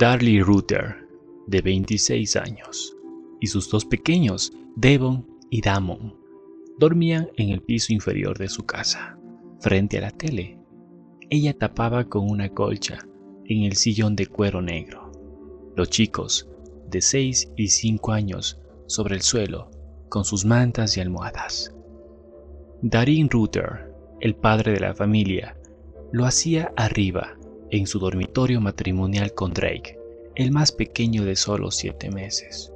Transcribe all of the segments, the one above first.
Darlie Ruther, de 26 años, y sus dos pequeños, Devon y Damon, dormían en el piso inferior de su casa, frente a la tele. Ella tapaba con una colcha en el sillón de cuero negro. Los chicos, de 6 y 5 años, sobre el suelo, con sus mantas y almohadas. Darin Ruther, el padre de la familia, lo hacía arriba, en su dormitorio matrimonial con Drake, el más pequeño de solo siete meses.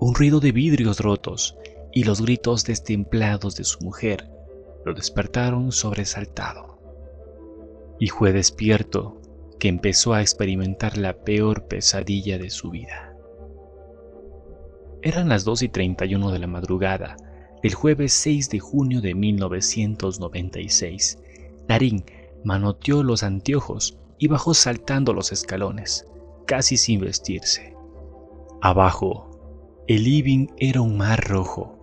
Un ruido de vidrios rotos y los gritos destemplados de su mujer lo despertaron sobresaltado. Y fue despierto que empezó a experimentar la peor pesadilla de su vida. Eran las 2 y 31 de la madrugada del jueves 6 de junio de 1996. Darín manoteó los anteojos y bajó saltando los escalones, casi sin vestirse. Abajo, el living era un mar rojo.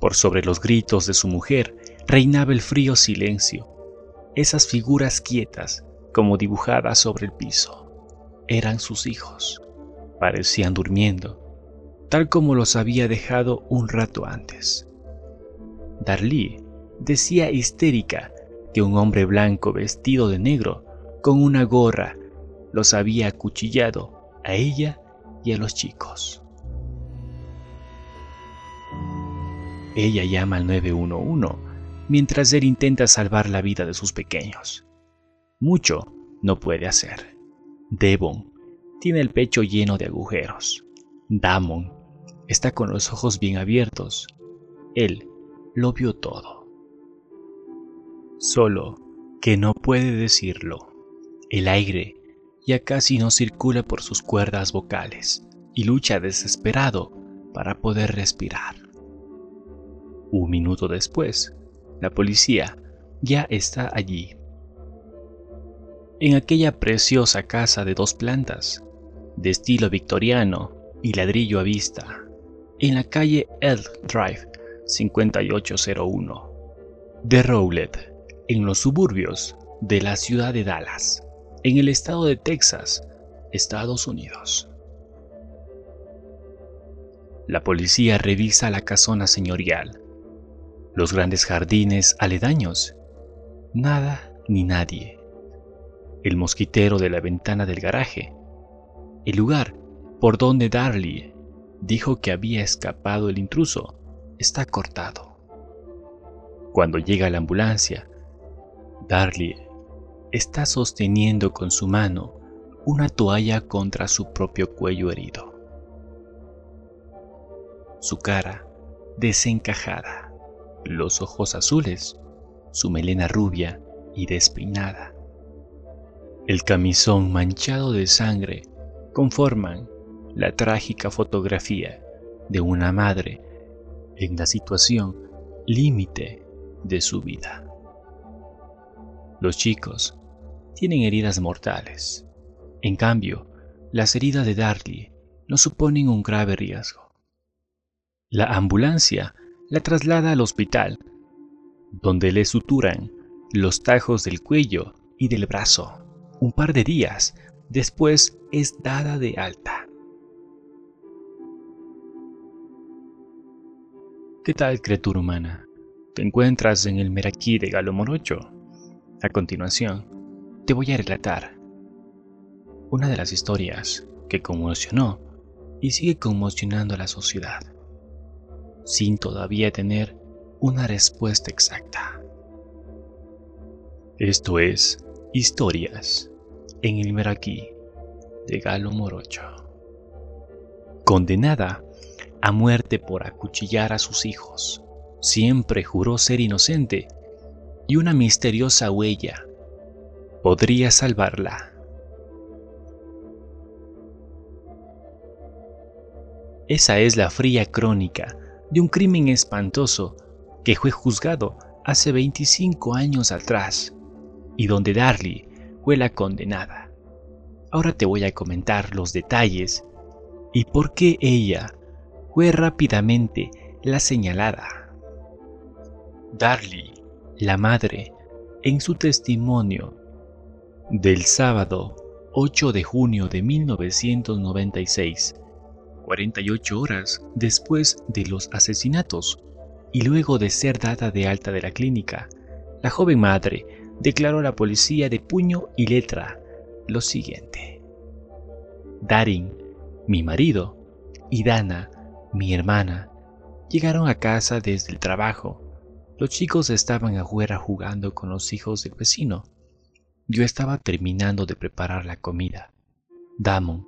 Por sobre los gritos de su mujer reinaba el frío silencio. Esas figuras quietas, como dibujadas sobre el piso, eran sus hijos. Parecían durmiendo, tal como los había dejado un rato antes. Darlie decía histérica que un hombre blanco vestido de negro, con una gorra, los había acuchillado a ella y a los chicos. Ella llama al 911 mientras él intenta salvar la vida de sus pequeños. Mucho no puede hacer. Devon tiene el pecho lleno de agujeros. Damon está con los ojos bien abiertos. Él lo vio todo. Solo que no puede decirlo. El aire ya casi no circula por sus cuerdas vocales y lucha desesperado para poder respirar. Un minuto después, la policía ya está allí. En aquella preciosa casa de dos plantas, de estilo victoriano y ladrillo a vista, en la calle Elk Drive 5801 de Rowlett, en los suburbios de la ciudad de Dallas, en el estado de Texas, Estados Unidos. La policía revisa la casona señorial, los grandes jardines aledaños, nada ni nadie, el mosquitero de la ventana del garaje, el lugar por donde Darlie dijo que había escapado el intruso está cortado. Cuando llega la ambulancia, Darlie está sosteniendo con su mano una toalla contra su propio cuello herido. Su cara desencajada, los ojos azules, su melena rubia y despeinada. El camisón manchado de sangre conforman la trágica fotografía de una madre en la situación límite de su vida. Los chicos tienen heridas mortales. En cambio, las heridas de Darlie no suponen un grave riesgo. La ambulancia la traslada al hospital, donde le suturan los tajos del cuello y del brazo. Un par de días después es dada de alta. ¿Qué tal, criatura humana? ¿Te encuentras en el Meraquí de Galo Morocho? A continuación, te voy a relatar una de las historias que conmocionó y sigue conmocionando a la sociedad, sin todavía tener una respuesta exacta. Esto es Historias en el Meraquí de Galo Morocho. Condenada a muerte por acuchillar a sus hijos. Siempre juró ser inocente y una misteriosa huella podría salvarla. Esa es la fría crónica de un crimen espantoso que fue juzgado hace 25 años atrás y donde Darlie fue la condenada. Ahora te voy a comentar los detalles y por qué ella fue rápidamente la señalada. Darlie, la madre, en su testimonio, Del sábado 8 de junio de 1996, 48 horas después de los asesinatos y luego de ser dada de alta de la clínica, la joven madre declaró a la policía de puño y letra lo siguiente. Darin, mi marido, y Dana, mi hermana, llegaron a casa desde el trabajo. Los chicos estaban afuera jugando con los hijos del vecino. Yo estaba terminando de preparar la comida. Damon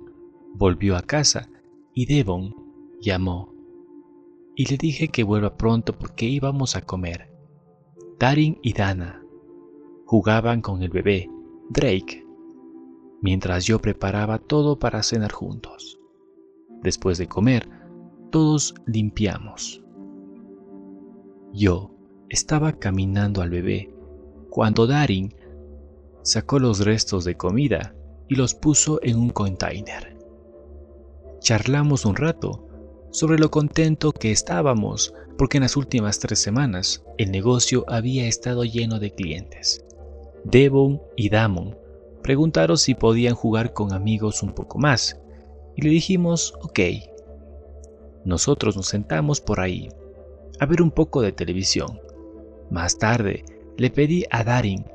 volvió a casa y Devon llamó. Y le dije que vuelva pronto porque íbamos a comer. Darin y Dana jugaban con el bebé, Drake, mientras yo preparaba todo para cenar juntos. Después de comer, todos limpiamos. Yo estaba caminando al bebé cuando Darin sacó los restos de comida y los puso en un container. Charlamos un rato sobre lo contento que estábamos porque en las últimas tres semanas el negocio había estado lleno de clientes. Devon y Damon preguntaron si podían jugar con amigos un poco más y le dijimos ok. Nosotros nos sentamos por ahí a ver un poco de televisión. Más tarde le pedí a Darin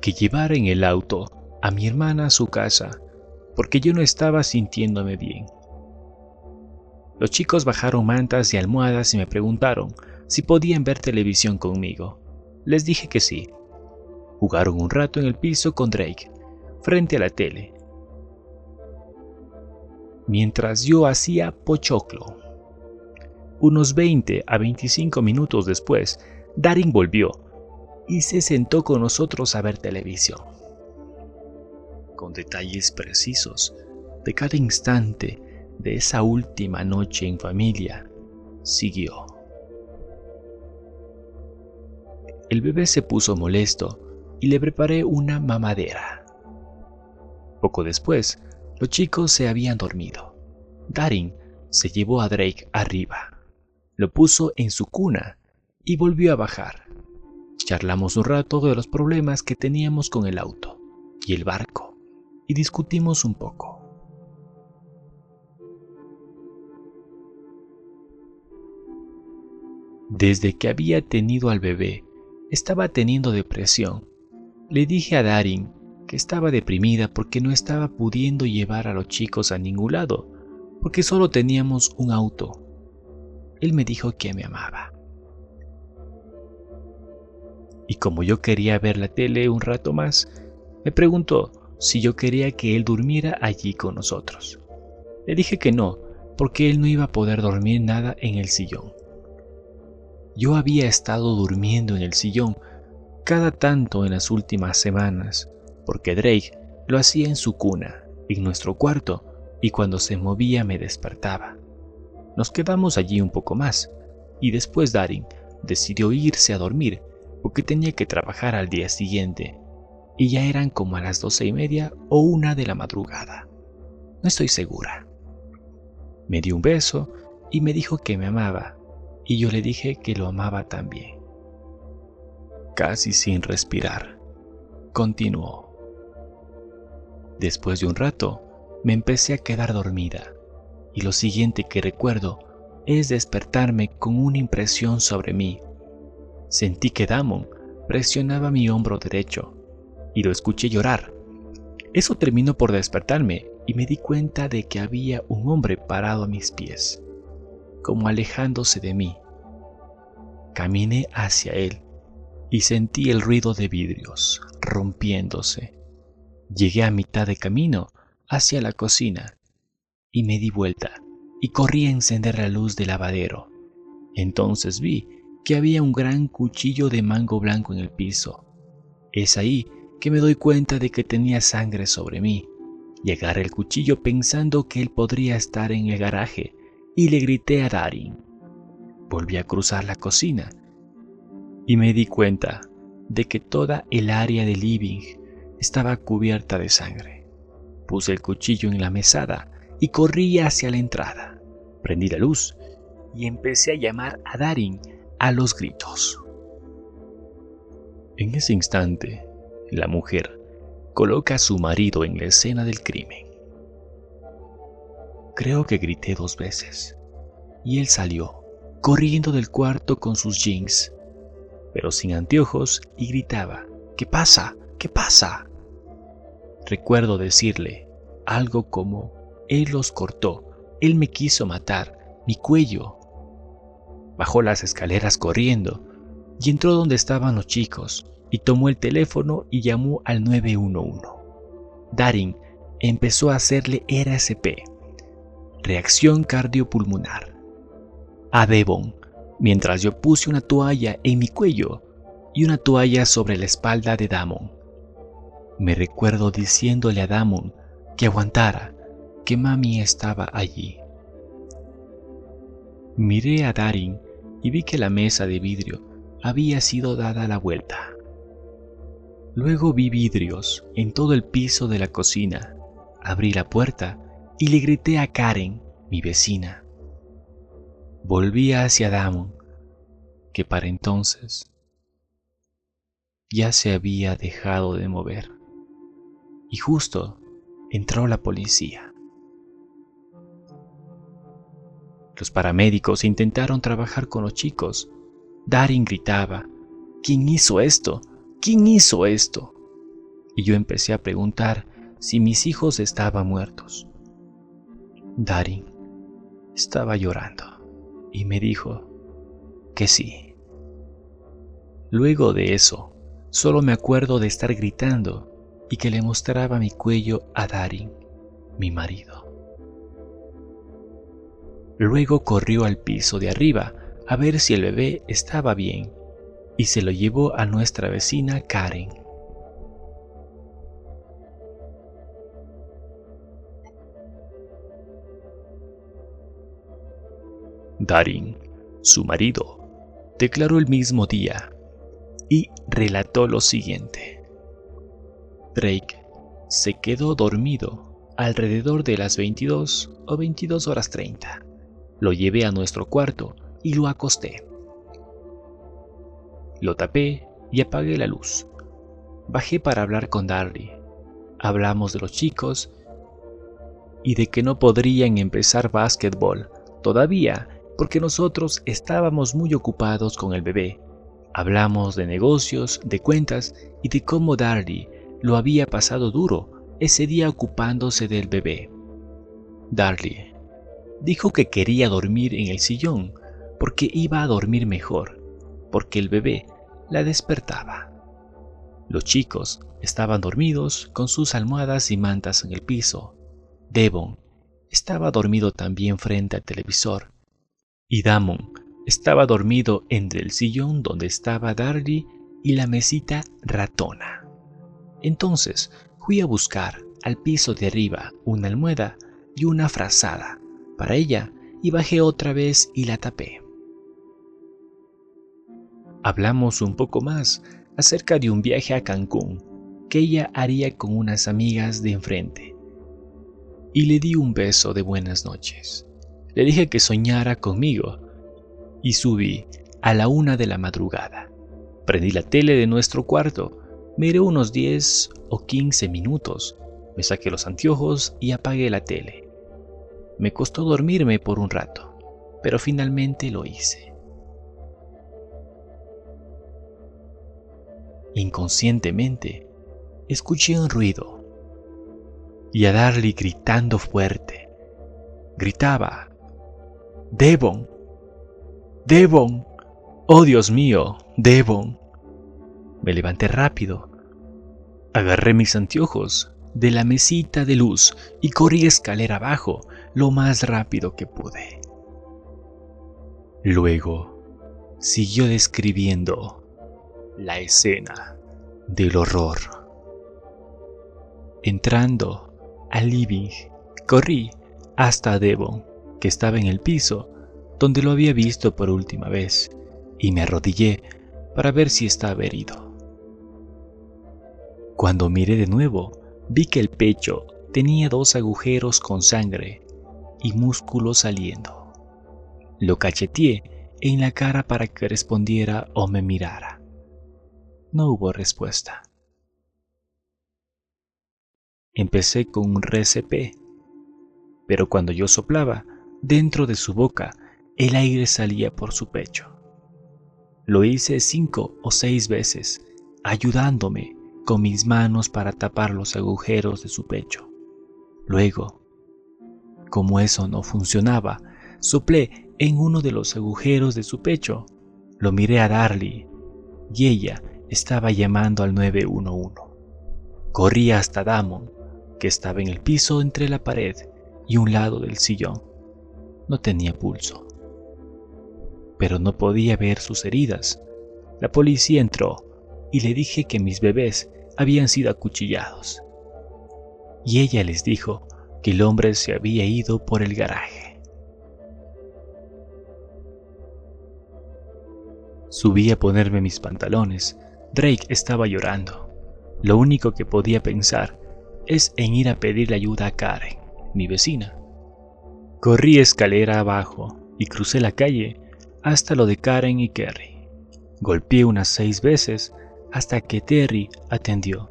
que llevara en el auto a mi hermana a su casa porque yo no estaba sintiéndome bien. Los chicos bajaron mantas y almohadas y me preguntaron si podían ver televisión conmigo. Les dije que sí. Jugaron un rato en el piso con Drake, frente a la tele, mientras yo hacía pochoclo. Unos 20 a 25 minutos después, Darin volvió y se sentó con nosotros a ver televisión. Con detalles precisos de cada instante de esa última noche en familia, siguió. El bebé se puso molesto y le preparé una mamadera. Poco después, los chicos se habían dormido. Darin se llevó a Drake arriba, lo puso en su cuna y volvió a bajar. Charlamos un rato de los problemas que teníamos con el auto y el barco y discutimos un poco. Desde que había tenido al bebé, estaba teniendo depresión. Le dije a Darin que estaba deprimida porque no estaba pudiendo llevar a los chicos a ningún lado, porque solo teníamos un auto. Él me dijo que me amaba. Y como yo quería ver la tele un rato más, me preguntó si yo quería que él durmiera allí con nosotros. Le dije que no, porque él no iba a poder dormir nada en el sillón. Yo había estado durmiendo en el sillón cada tanto en las últimas semanas, porque Drake lo hacía en su cuna, en nuestro cuarto, y cuando se movía me despertaba. Nos quedamos allí un poco más, y después Darin decidió irse a dormir porque tenía que trabajar al día siguiente, y ya eran como a las doce y media o una de la madrugada. No estoy segura. Me dio un beso y me dijo que me amaba, y yo le dije que lo amaba también. Casi sin respirar, continuó. Después de un rato, me empecé a quedar dormida, y lo siguiente que recuerdo es despertarme con una impresión sobre mí. Sentí que Damon presionaba mi hombro derecho, y lo escuché llorar. Eso terminó por despertarme y me di cuenta de que había un hombre parado a mis pies como alejándose de mí. Caminé hacia él y sentí el ruido de vidrios rompiéndose. Llegué a mitad de camino hacia la cocina y me di vuelta y corrí a encender la luz del lavadero. Entonces vi que había un gran cuchillo de mango blanco en el piso. Es ahí que me doy cuenta de que tenía sangre sobre mí y agarré el cuchillo pensando que él podría estar en el garaje y le grité a Darin. Volví a cruzar la cocina y me di cuenta de que toda el área del living estaba cubierta de sangre. Puse el cuchillo en la mesada y corrí hacia la entrada. Prendí la luz y empecé a llamar a Darin a los gritos. En ese instante, la mujer coloca a su marido en la escena del crimen. Creo que grité dos veces y él salió, corriendo del cuarto con sus jeans, pero sin anteojos y gritaba, ¿qué pasa? ¿Qué pasa? Recuerdo decirle algo como, él los cortó, él me quiso matar, mi cuello. Bajó las escaleras corriendo y entró donde estaban los chicos y tomó el teléfono y llamó al 911. Darin empezó a hacerle RSP, reacción cardiopulmonar, a Devon, mientras yo puse una toalla en mi cuello y una toalla sobre la espalda de Damon. Me recuerdo diciéndole a Damon que aguantara, que mami estaba allí. Miré a Darin y vi que la mesa de vidrio había sido dada la vuelta. Luego vi vidrios en todo el piso de la cocina. Abrí la puerta y le grité a Karen, mi vecina. Volví hacia Damon, que para entonces ya se había dejado de mover. Y justo entró la policía. Los paramédicos intentaron trabajar con los chicos. Darin gritaba, ¿quién hizo esto? ¿quién hizo esto? Y yo empecé a preguntar si mis hijos estaban muertos. Darin estaba llorando y me dijo que sí. Luego de eso, solo me acuerdo de estar gritando y que le mostraba mi cuello a Darin, mi marido. Luego corrió al piso de arriba a ver si el bebé estaba bien y se lo llevó a nuestra vecina Karen. Darin, su marido, declaró el mismo día y relató lo siguiente. Drake se quedó dormido alrededor de las 22 o 22 horas 30. Lo llevé a nuestro cuarto y lo acosté. Lo tapé y apagué la luz. Bajé para hablar con Darry. Hablamos de los chicos y de que no podrían empezar básquetbol todavía porque nosotros estábamos muy ocupados con el bebé. Hablamos de negocios, de cuentas y de cómo Darry lo había pasado duro ese día ocupándose del bebé. Darly dijo que quería dormir en el sillón porque iba a dormir mejor porque el bebé la despertaba. Los chicos estaban dormidos con sus almohadas y mantas en el piso. Devon estaba dormido también frente al televisor. Y Damon estaba dormido entre el sillón donde estaba Darly y la mesita ratona. Entonces fui a buscar al piso de arriba una almohada y una frazada para ella y bajé otra vez y la tapé hablamos un poco más acerca de un viaje a Cancún que ella haría con unas amigas de enfrente. Y le di un beso de buenas noches. Le dije que soñara conmigo y subí a la una de la madrugada. Prendí la tele de nuestro cuarto, miré unos 10 o 15 minutos, me saqué los anteojos y apagué la tele. Me costó dormirme por un rato, pero finalmente lo hice. Inconscientemente, escuché un ruido y a Darly gritando fuerte. Gritaba, Devon, Devon, oh Dios mío, Devon. Me levanté rápido, agarré mis anteojos de la mesita de luz y corrí escalera abajo lo más rápido que pude. Luego siguió describiendo la escena del horror. Entrando al living, corrí hasta Devon, que estaba en el piso donde lo había visto por última vez, y me arrodillé para ver si estaba herido. Cuando miré de nuevo, vi que el pecho tenía dos agujeros con sangre y músculos saliendo. Lo cacheteé en la cara para que respondiera o me mirara. No hubo respuesta. Empecé con un RCP, pero cuando yo soplaba, dentro de su boca, el aire salía por su pecho. Lo hice cinco o seis veces, ayudándome con mis manos para tapar los agujeros de su pecho. Luego, como eso no funcionaba, soplé en uno de los agujeros de su pecho. Lo miré a Darly y ella estaba llamando al 911. Corrí hasta Damon, que estaba en el piso entre la pared y un lado del sillón. No tenía pulso. Pero no podía ver sus heridas. La policía entró y le dije que mis bebés habían sido acuchillados. Y ella les dijo que el hombre se había ido por el garaje. Subí a ponerme mis pantalones. Drake estaba llorando. Lo único que podía pensar es en ir a pedirle ayuda a Karen, mi vecina. Corrí escalera abajo y crucé la calle hasta lo de Karen y Kerry. Golpeé unas seis veces hasta que Terry atendió.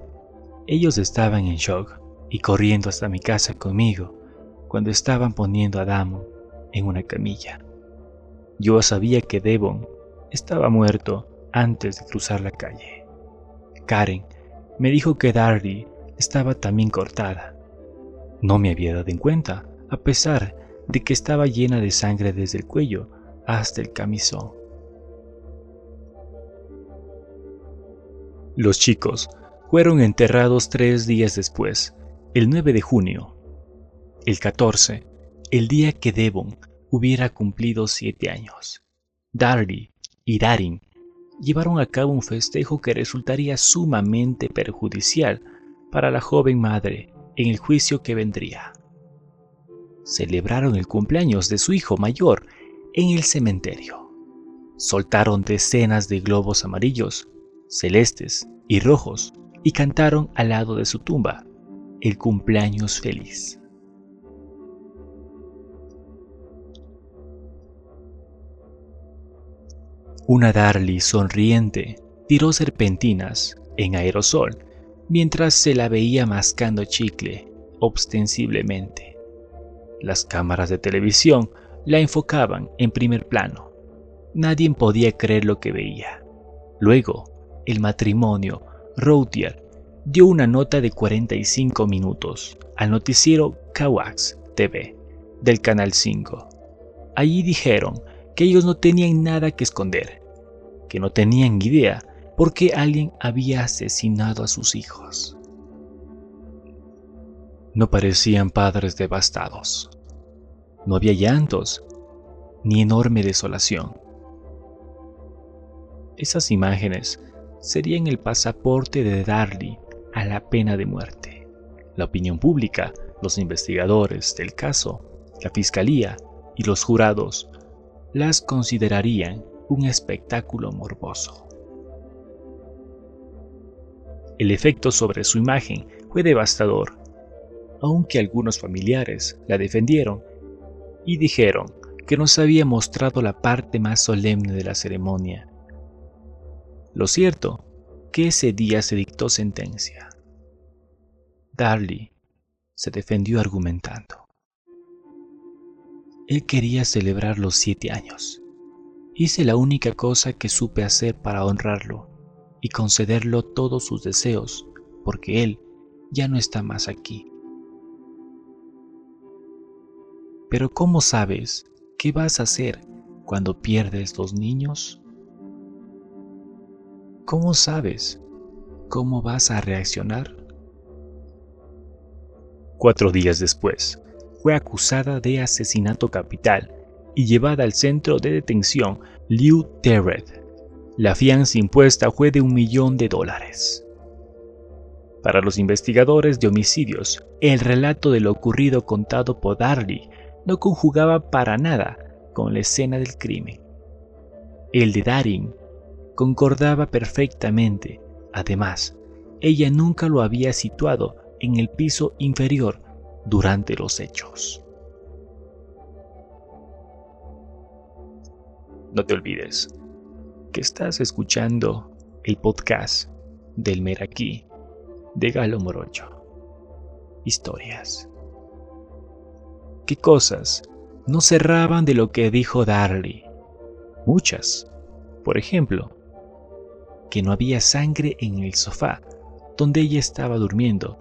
Ellos estaban en shock y corriendo hasta mi casa conmigo cuando estaban poniendo a Damon en una camilla. Yo sabía que Devon estaba muerto antes de cruzar la calle. Karen me dijo que Darby estaba también cortada. No me había dado en cuenta, a pesar de que estaba llena de sangre desde el cuello hasta el camisón. Los chicos fueron enterrados tres días después, el 9 de junio. El 14, el día que Devon hubiera cumplido siete años. Darby y Darin llevaron a cabo un festejo que resultaría sumamente perjudicial para la joven madre en el juicio que vendría. Celebraron el cumpleaños de su hijo mayor en el cementerio. Soltaron decenas de globos amarillos celestes y rojos y cantaron al lado de su tumba el cumpleaños feliz. Una Darly sonriente tiró serpentinas en aerosol mientras se la veía mascando chicle ostensiblemente. Las cámaras de televisión la enfocaban en primer plano. Nadie podía creer lo que veía. Luego, el matrimonio, Routier dio una nota de 45 minutos al noticiero Kawax TV del Canal 5. Allí dijeron que ellos no tenían nada que esconder, que no tenían idea por qué alguien había asesinado a sus hijos. No parecían padres devastados. No había llantos ni enorme desolación. Esas imágenes serían el pasaporte de Darly a la pena de muerte. La opinión pública, los investigadores del caso, la fiscalía y los jurados las considerarían un espectáculo morboso. El efecto sobre su imagen fue devastador, aunque algunos familiares la defendieron y dijeron que nos había mostrado la parte más solemne de la ceremonia lo cierto, que ese día se dictó sentencia. Darley se defendió argumentando. Él quería celebrar los siete años. Hice la única cosa que supe hacer para honrarlo y concederlo todos sus deseos, porque él ya no está más aquí. Pero ¿cómo sabes qué vas a hacer cuando pierdes los niños? ¿Cómo sabes cómo vas a reaccionar? Cuatro días después, fue acusada de asesinato capital y llevada al centro de detención Liu Terred. La fianza impuesta fue de un millón de dólares. Para los investigadores de homicidios, el relato de lo ocurrido contado por Darley no conjugaba para nada con la escena del crimen. El de Daring concordaba perfectamente. Además, ella nunca lo había situado en el piso inferior durante los hechos. No te olvides que estás escuchando el podcast del Meraquí de Galo Morocho. historias. ¿Qué cosas no cerraban de lo que dijo Darley? Muchas. Por ejemplo, que no había sangre en el sofá donde ella estaba durmiendo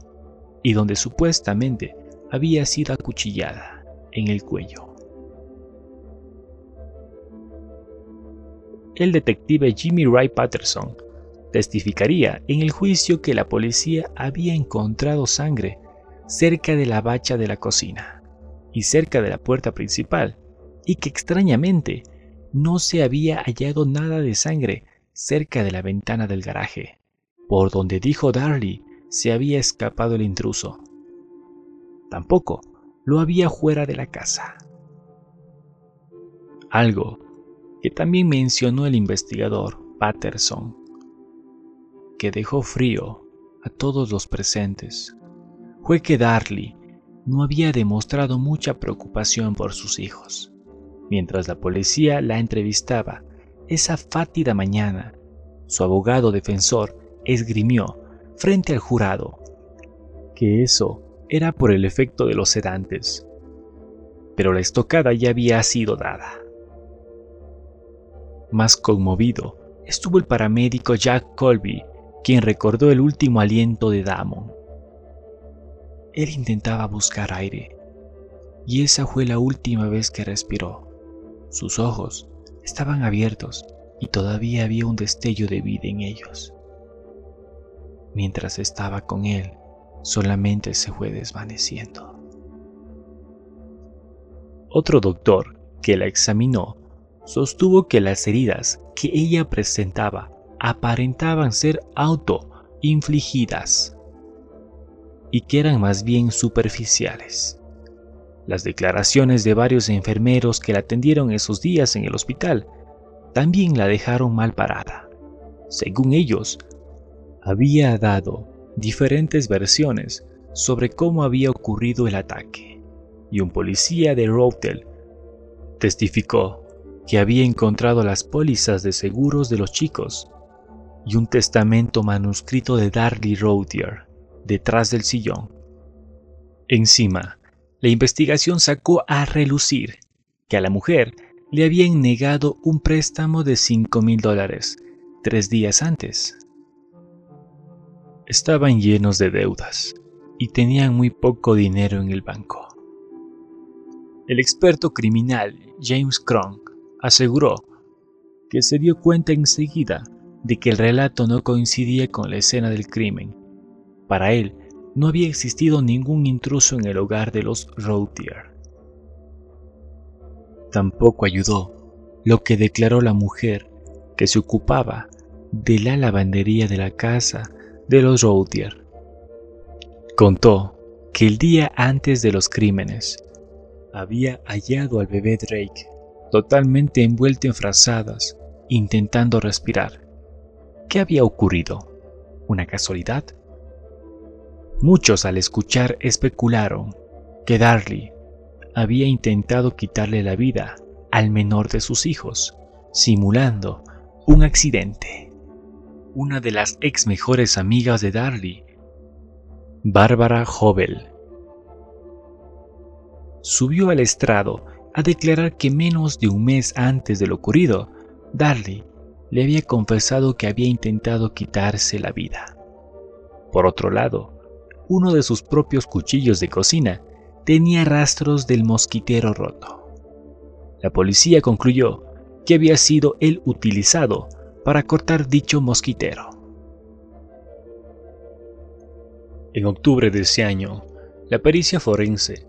y donde supuestamente había sido acuchillada en el cuello. El detective Jimmy Ray Patterson testificaría en el juicio que la policía había encontrado sangre cerca de la bacha de la cocina y cerca de la puerta principal, y que extrañamente no se había hallado nada de sangre cerca de la ventana del garaje, por donde dijo Darley se había escapado el intruso. Tampoco lo había fuera de la casa. Algo que también mencionó el investigador Patterson, que dejó frío a todos los presentes, fue que Darley no había demostrado mucha preocupación por sus hijos. Mientras la policía la entrevistaba esa fátida mañana, su abogado defensor esgrimió frente al jurado que eso era por el efecto de los sedantes, pero la estocada ya había sido dada. Más conmovido estuvo el paramédico Jack Colby, quien recordó el último aliento de Damon. Él intentaba buscar aire, y esa fue la última vez que respiró. Sus ojos estaban abiertos y todavía había un destello de vida en ellos. Mientras estaba con él, solamente se fue desvaneciendo. Otro doctor que la examinó sostuvo que las heridas que ella presentaba aparentaban ser auto-infligidas y que eran más bien superficiales. Las declaraciones de varios enfermeros que la atendieron esos días en el hospital también la dejaron mal parada. Según ellos, había dado diferentes versiones sobre cómo había ocurrido el ataque, y un policía de Routel testificó que había encontrado las pólizas de seguros de los chicos y un testamento manuscrito de Darley Routier detrás del sillón. Encima, la investigación sacó a relucir que a la mujer le habían negado un préstamo de 5 mil dólares tres días antes. Estaban llenos de deudas y tenían muy poco dinero en el banco. El experto criminal James Kronk aseguró que se dio cuenta enseguida de que el relato no coincidía con la escena del crimen. Para él, no había existido ningún intruso en el hogar de los Routier. Tampoco ayudó lo que declaró la mujer que se ocupaba de la lavandería de la casa de los Routier. Contó que el día antes de los crímenes había hallado al bebé Drake totalmente envuelto en frazadas, intentando respirar. ¿Qué había ocurrido? ¿Una casualidad? Muchos al escuchar especularon que Darley había intentado quitarle la vida al menor de sus hijos, simulando un accidente. Una de las ex mejores amigas de Darley, Bárbara Hobel, subió al estrado a declarar que menos de un mes antes de lo ocurrido, Darley le había confesado que había intentado quitarse la vida. Por otro lado, uno de sus propios cuchillos de cocina tenía rastros del mosquitero roto. La policía concluyó que había sido el utilizado para cortar dicho mosquitero. En octubre de ese año, la pericia forense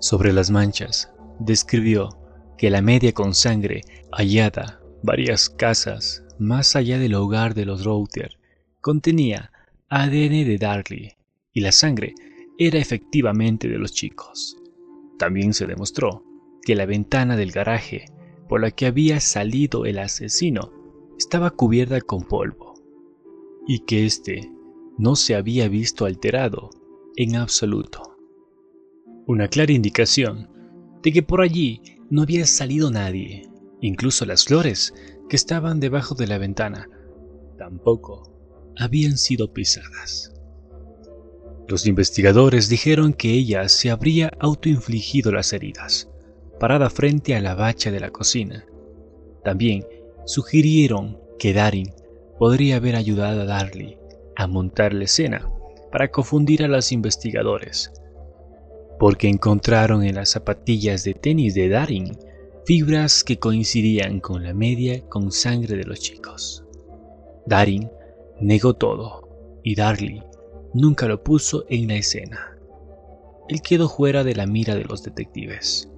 sobre las manchas describió que la media con sangre hallada varias casas más allá del hogar de los Router contenía ADN de Darley y la sangre era efectivamente de los chicos. También se demostró que la ventana del garaje por la que había salido el asesino estaba cubierta con polvo y que éste no se había visto alterado en absoluto. Una clara indicación de que por allí no había salido nadie, incluso las flores que estaban debajo de la ventana tampoco habían sido pisadas. Los investigadores dijeron que ella se habría autoinfligido las heridas, parada frente a la bacha de la cocina. También sugirieron que Darin podría haber ayudado a Darly a montar la escena para confundir a los investigadores, porque encontraron en las zapatillas de tenis de Darin fibras que coincidían con la media con sangre de los chicos. Darin negó todo y Darly nunca lo puso en la escena. Él quedó fuera de la mira de los detectives.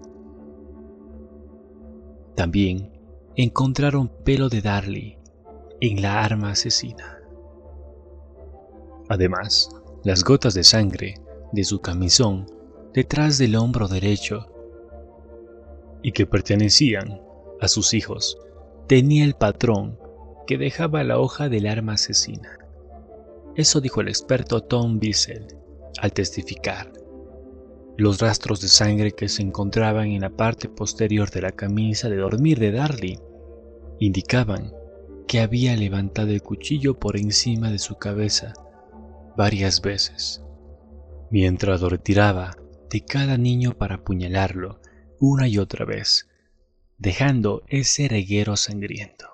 También encontraron pelo de Darly en la arma asesina. Además, las gotas de sangre de su camisón detrás del hombro derecho y que pertenecían a sus hijos tenía el patrón que dejaba la hoja del arma asesina. Eso dijo el experto Tom Bissell al testificar. Los rastros de sangre que se encontraban en la parte posterior de la camisa de dormir de Darly indicaban que había levantado el cuchillo por encima de su cabeza varias veces, mientras lo retiraba de cada niño para apuñalarlo una y otra vez, dejando ese reguero sangriento.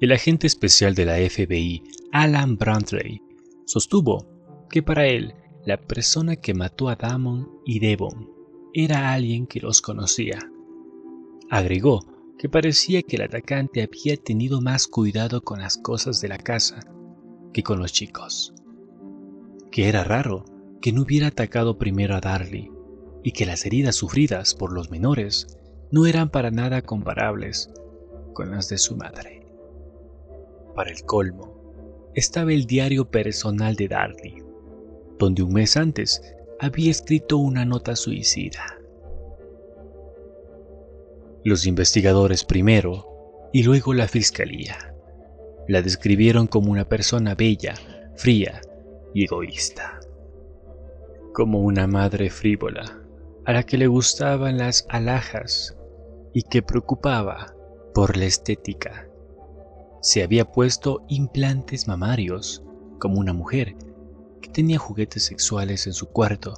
El agente especial de la FBI, Alan Brantley, sostuvo que para él la persona que mató a Damon y Devon era alguien que los conocía. Agregó que parecía que el atacante había tenido más cuidado con las cosas de la casa que con los chicos. Que era raro que no hubiera atacado primero a Darley y que las heridas sufridas por los menores no eran para nada comparables con las de su madre. Para el colmo, estaba el diario personal de Darley, donde un mes antes había escrito una nota suicida. Los investigadores primero y luego la fiscalía la describieron como una persona bella, fría y egoísta, como una madre frívola a la que le gustaban las alhajas y que preocupaba por la estética se había puesto implantes mamarios como una mujer que tenía juguetes sexuales en su cuarto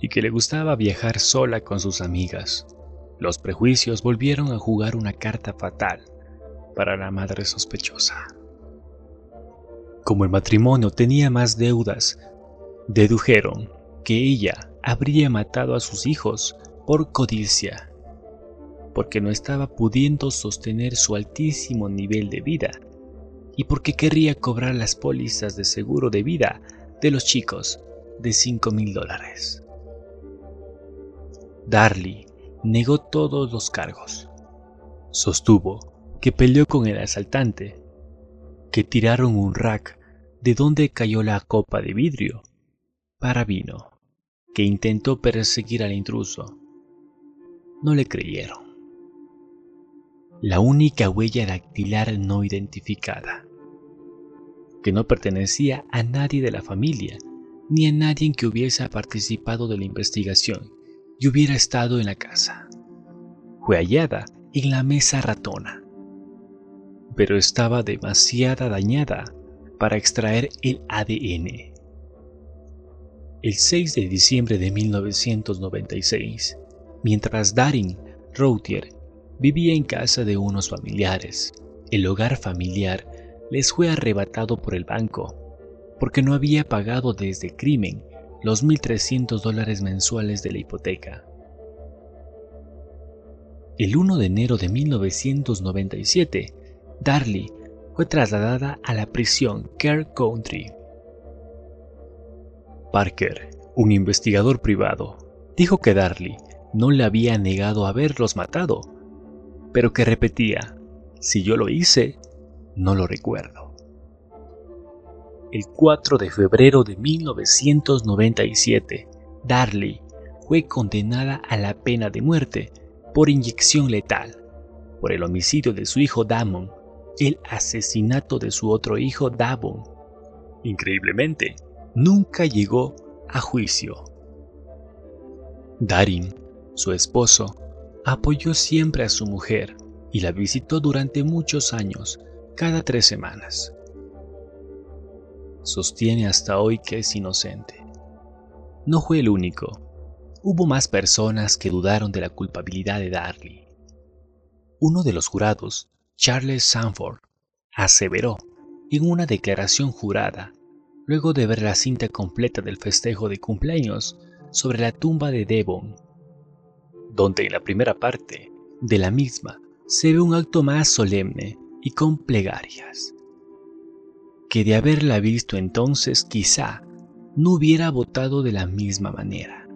y que le gustaba viajar sola con sus amigas. Los prejuicios volvieron a jugar una carta fatal para la madre sospechosa. Como el matrimonio tenía más deudas, dedujeron que ella habría matado a sus hijos por codicia porque no estaba pudiendo sostener su altísimo nivel de vida y porque querría cobrar las pólizas de seguro de vida de los chicos de 5 mil dólares. Darley negó todos los cargos. Sostuvo que peleó con el asaltante, que tiraron un rack de donde cayó la copa de vidrio para vino, que intentó perseguir al intruso. No le creyeron la única huella dactilar no identificada, que no pertenecía a nadie de la familia, ni a nadie que hubiese participado de la investigación y hubiera estado en la casa. Fue hallada en la mesa ratona, pero estaba demasiado dañada para extraer el ADN. El 6 de diciembre de 1996, mientras Darin Routier Vivía en casa de unos familiares. El hogar familiar les fue arrebatado por el banco porque no había pagado desde crimen los 1.300 dólares mensuales de la hipoteca. El 1 de enero de 1997, Darley fue trasladada a la prisión Care Country. Parker, un investigador privado, dijo que Darley no le había negado haberlos matado, pero que repetía, si yo lo hice, no lo recuerdo. El 4 de febrero de 1997, Darley fue condenada a la pena de muerte por inyección letal, por el homicidio de su hijo Damon, el asesinato de su otro hijo Davon. Increíblemente, nunca llegó a juicio. Darin, su esposo, apoyó siempre a su mujer y la visitó durante muchos años, cada tres semanas. sostiene hasta hoy que es inocente. No fue el único. Hubo más personas que dudaron de la culpabilidad de Darley. Uno de los jurados, Charles Sanford, aseveró en una declaración jurada, luego de ver la cinta completa del festejo de cumpleaños sobre la tumba de Devon, donde en la primera parte de la misma se ve un acto más solemne y con plegarias, que de haberla visto entonces quizá no hubiera votado de la misma manera.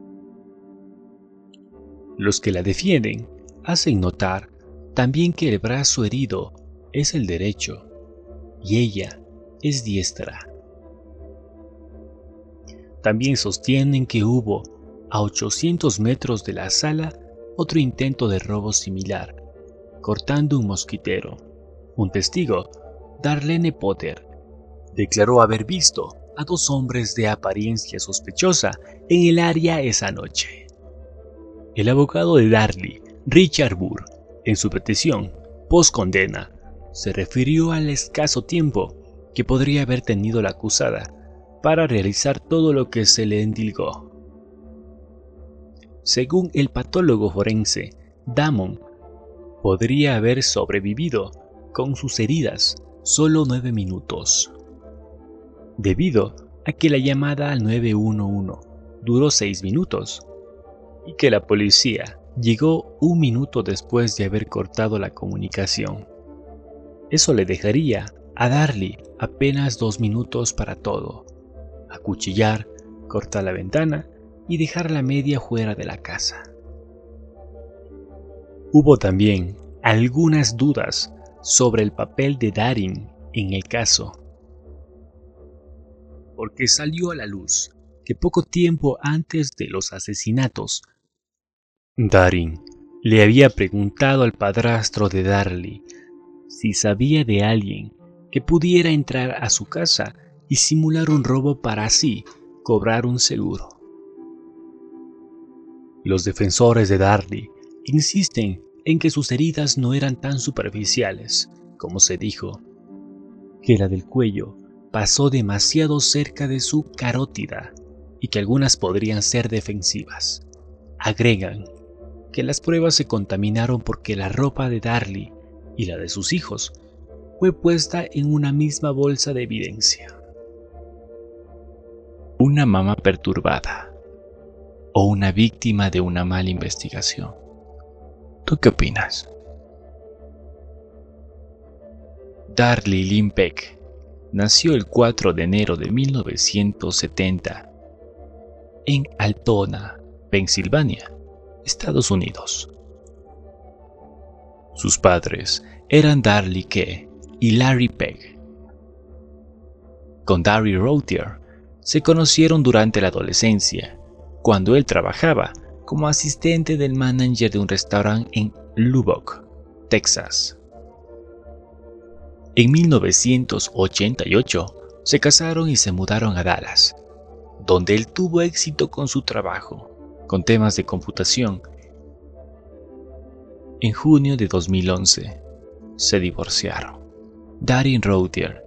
Los que la defienden hacen notar también que el brazo herido es el derecho y ella es diestra. También sostienen que hubo a 800 metros de la sala otro intento de robo similar, cortando un mosquitero. Un testigo, Darlene Potter, declaró haber visto a dos hombres de apariencia sospechosa en el área esa noche. El abogado de Darley, Richard Burr, en su petición post-condena, se refirió al escaso tiempo que podría haber tenido la acusada para realizar todo lo que se le endilgó. Según el patólogo forense, Damon podría haber sobrevivido con sus heridas solo nueve minutos, debido a que la llamada al 911 duró seis minutos y que la policía llegó un minuto después de haber cortado la comunicación. Eso le dejaría a Darley apenas dos minutos para todo, acuchillar, cortar la ventana y dejar la media fuera de la casa. Hubo también algunas dudas sobre el papel de Darin en el caso, porque salió a la luz que poco tiempo antes de los asesinatos, Darin le había preguntado al padrastro de Darley si sabía de alguien que pudiera entrar a su casa y simular un robo para así cobrar un seguro. Los defensores de Darley insisten en que sus heridas no eran tan superficiales como se dijo, que la del cuello pasó demasiado cerca de su carótida y que algunas podrían ser defensivas. Agregan que las pruebas se contaminaron porque la ropa de Darley y la de sus hijos fue puesta en una misma bolsa de evidencia. Una mamá perturbada o una víctima de una mala investigación. ¿Tú qué opinas? Darley Lynn Peck nació el 4 de enero de 1970 en Altona, Pensilvania, Estados Unidos. Sus padres eran Darley Kay y Larry Peck. Con Darry Routier se conocieron durante la adolescencia, cuando él trabajaba como asistente del manager de un restaurante en Lubbock, Texas. En 1988 se casaron y se mudaron a Dallas, donde él tuvo éxito con su trabajo, con temas de computación. En junio de 2011 se divorciaron. Darin Routier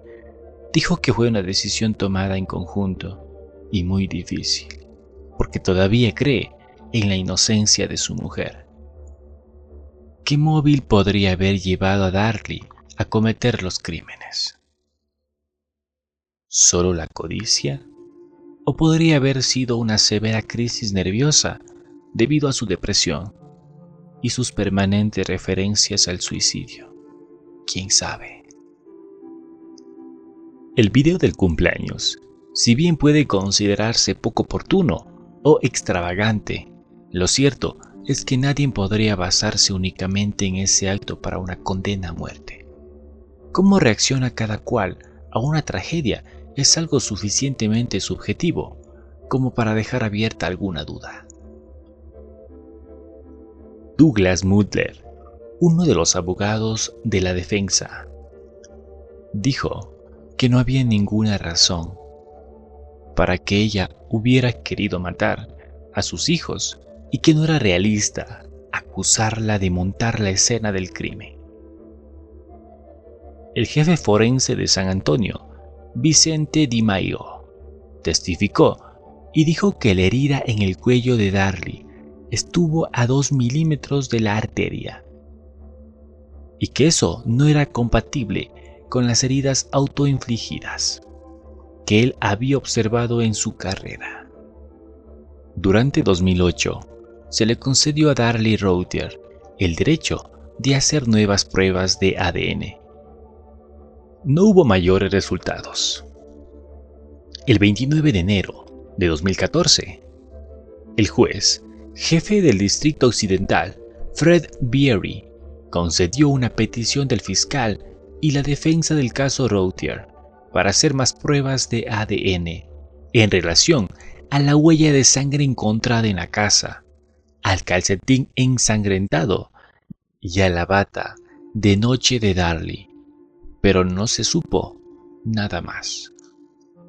dijo que fue una decisión tomada en conjunto y muy difícil, porque todavía cree en la inocencia de su mujer. ¿Qué móvil podría haber llevado a Darley a cometer los crímenes? ¿Solo la codicia? ¿O podría haber sido una severa crisis nerviosa debido a su depresión y sus permanentes referencias al suicidio? ¿Quién sabe? El video del cumpleaños, si bien puede considerarse poco oportuno o extravagante, lo cierto es que nadie podría basarse únicamente en ese acto para una condena a muerte. Cómo reacciona cada cual a una tragedia es algo suficientemente subjetivo como para dejar abierta alguna duda. Douglas Mudler, uno de los abogados de la defensa, dijo que no había ninguna razón para que ella hubiera querido matar a sus hijos y que no era realista acusarla de montar la escena del crimen. El jefe forense de San Antonio Vicente Di Maio, testificó y dijo que la herida en el cuello de Darley estuvo a 2 milímetros de la arteria y que eso no era compatible con las heridas autoinfligidas que él había observado en su carrera. Durante 2008, se le concedió a Darley Routier el derecho de hacer nuevas pruebas de ADN. No hubo mayores resultados. El 29 de enero de 2014, el juez, jefe del Distrito Occidental, Fred Beery, concedió una petición del fiscal y la defensa del caso Routier para hacer más pruebas de ADN en relación a la huella de sangre encontrada en la casa, al calcetín ensangrentado y a la bata de noche de Darley, pero no se supo nada más.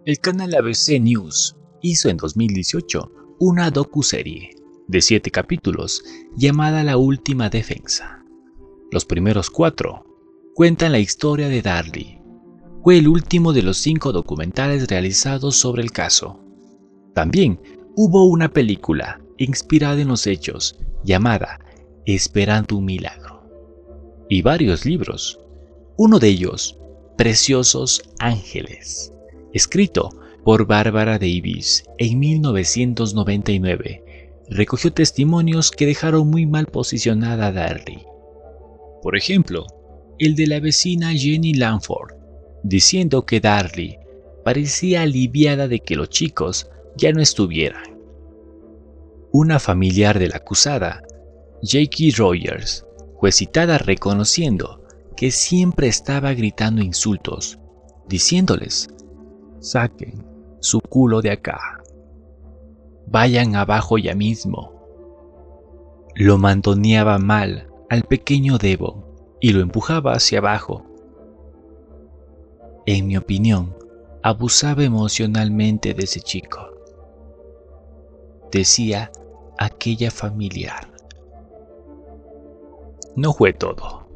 El canal ABC News hizo en 2018 una docuserie de siete capítulos llamada La Última Defensa. Los primeros cuatro cuentan la historia de Darley. Fue el último de los cinco documentales realizados sobre el caso. También hubo una película inspirada en los hechos llamada Esperando un milagro. Y varios libros. Uno de ellos, Preciosos Ángeles, escrito por Bárbara Davis en 1999, recogió testimonios que dejaron muy mal posicionada a Darley. Por ejemplo, el de la vecina Jenny Lanford, diciendo que Darley parecía aliviada de que los chicos ya no estuvieran. Una familiar de la acusada, Jakey Rogers, fue citada reconociendo que siempre estaba gritando insultos, diciéndoles, saquen su culo de acá, vayan abajo ya mismo. Lo mantoneaba mal al pequeño Debo y lo empujaba hacia abajo. En mi opinión, abusaba emocionalmente de ese chico. Decía aquella familiar. No fue todo.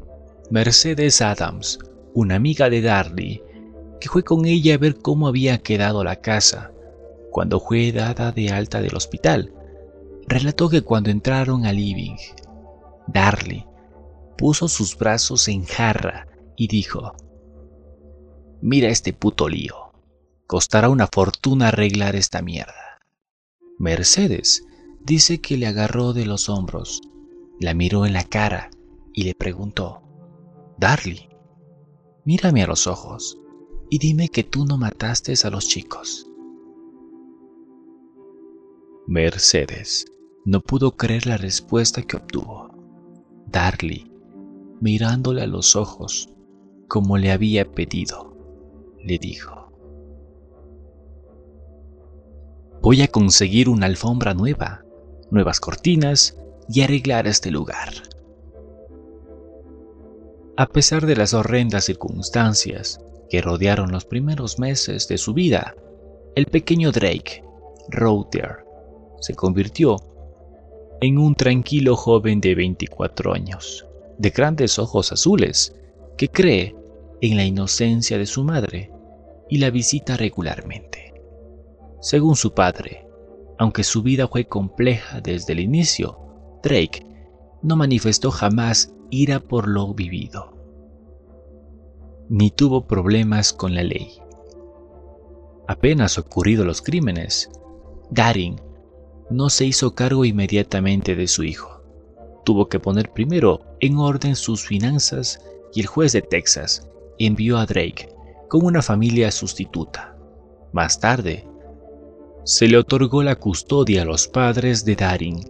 Mercedes Adams, una amiga de Darley, que fue con ella a ver cómo había quedado la casa cuando fue dada de alta del hospital, relató que cuando entraron al living, Darley puso sus brazos en jarra y dijo, Mira este puto lío. Costará una fortuna arreglar esta mierda. Mercedes dice que le agarró de los hombros, la miró en la cara y le preguntó, Darly, mírame a los ojos y dime que tú no mataste a los chicos. Mercedes no pudo creer la respuesta que obtuvo. Darly mirándole a los ojos como le había pedido, le dijo, voy a conseguir una alfombra nueva, nuevas cortinas y arreglar este lugar. A pesar de las horrendas circunstancias que rodearon los primeros meses de su vida, el pequeño Drake, Router, se convirtió en un tranquilo joven de 24 años de grandes ojos azules, que cree en la inocencia de su madre y la visita regularmente. Según su padre, aunque su vida fue compleja desde el inicio, Drake no manifestó jamás ira por lo vivido, ni tuvo problemas con la ley. Apenas ocurrido los crímenes, Daring no se hizo cargo inmediatamente de su hijo tuvo que poner primero en orden sus finanzas y el juez de Texas envió a Drake con una familia sustituta. Más tarde, se le otorgó la custodia a los padres de Daring,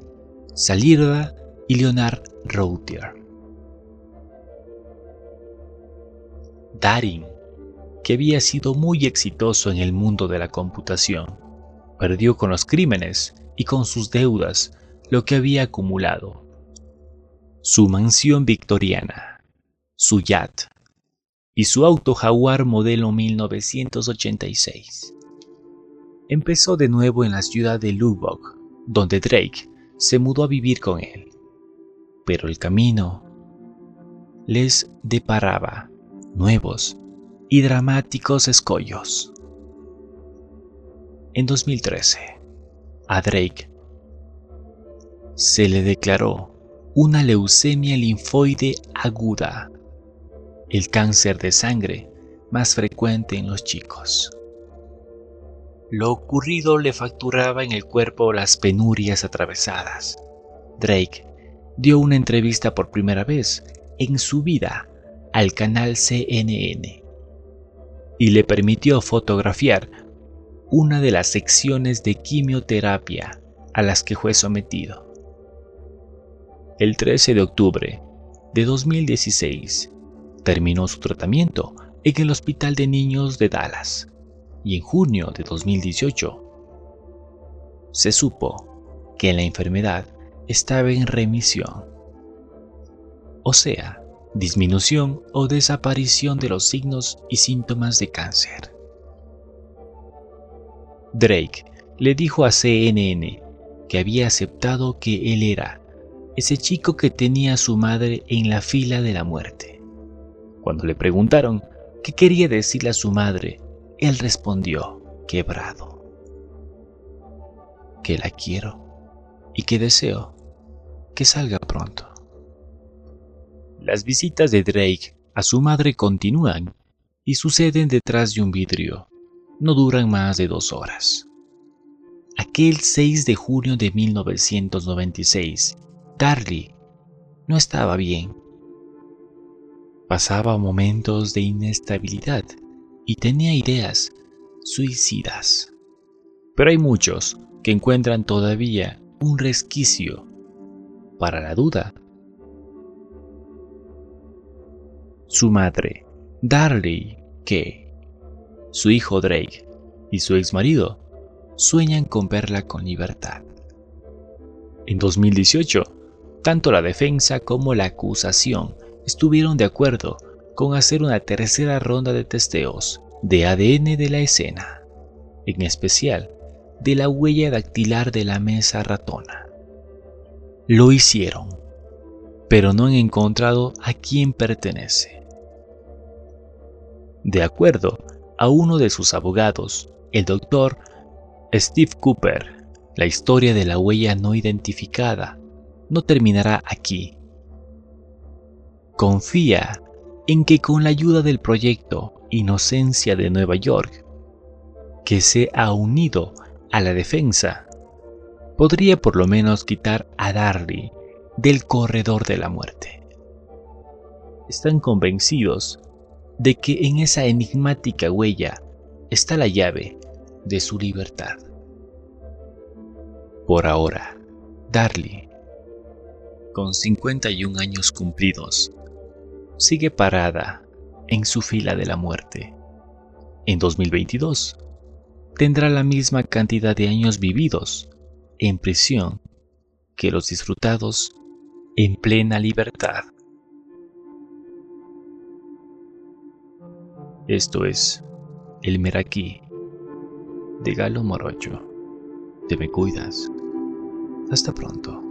Salirda y Leonard Routier. Daring, que había sido muy exitoso en el mundo de la computación, perdió con los crímenes y con sus deudas lo que había acumulado su mansión victoriana, su yacht y su auto Jaguar modelo 1986. Empezó de nuevo en la ciudad de Lubbock, donde Drake se mudó a vivir con él. Pero el camino les deparaba nuevos y dramáticos escollos. En 2013, a Drake se le declaró una leucemia linfoide aguda, el cáncer de sangre más frecuente en los chicos. Lo ocurrido le facturaba en el cuerpo las penurias atravesadas. Drake dio una entrevista por primera vez en su vida al canal CNN y le permitió fotografiar una de las secciones de quimioterapia a las que fue sometido. El 13 de octubre de 2016 terminó su tratamiento en el Hospital de Niños de Dallas y en junio de 2018 se supo que la enfermedad estaba en remisión, o sea, disminución o desaparición de los signos y síntomas de cáncer. Drake le dijo a CNN que había aceptado que él era ese chico que tenía a su madre en la fila de la muerte. Cuando le preguntaron qué quería decirle a su madre él respondió, quebrado, que la quiero y que deseo que salga pronto. Las visitas de Drake a su madre continúan y suceden detrás de un vidrio. No duran más de dos horas. Aquel 6 de junio de 1996, Darlie no estaba bien. Pasaba momentos de inestabilidad y tenía ideas suicidas. Pero hay muchos que encuentran todavía un resquicio para la duda. Su madre, Darley que su hijo Drake y su ex marido sueñan con verla con libertad. En 2018, tanto la defensa como la acusación estuvieron de acuerdo con hacer una tercera ronda de testeos de ADN de la escena, en especial de la huella dactilar de la mesa ratona. Lo hicieron, pero no han encontrado a quién pertenece. De acuerdo a uno de sus abogados, el doctor Steve Cooper, la historia de la huella no identificada no terminará aquí. Confía en que con la ayuda del proyecto Inocencia de Nueva York, que se ha unido a la defensa, podría por lo menos quitar a Darley del corredor de la muerte. Están convencidos de que en esa enigmática huella está la llave de su libertad. Por ahora, Darley, con 51 años cumplidos, sigue parada en su fila de la muerte. En 2022, tendrá la misma cantidad de años vividos en prisión que los disfrutados en plena libertad. Esto es El Meraquí de Galo Morocho. Te me cuidas. Hasta pronto.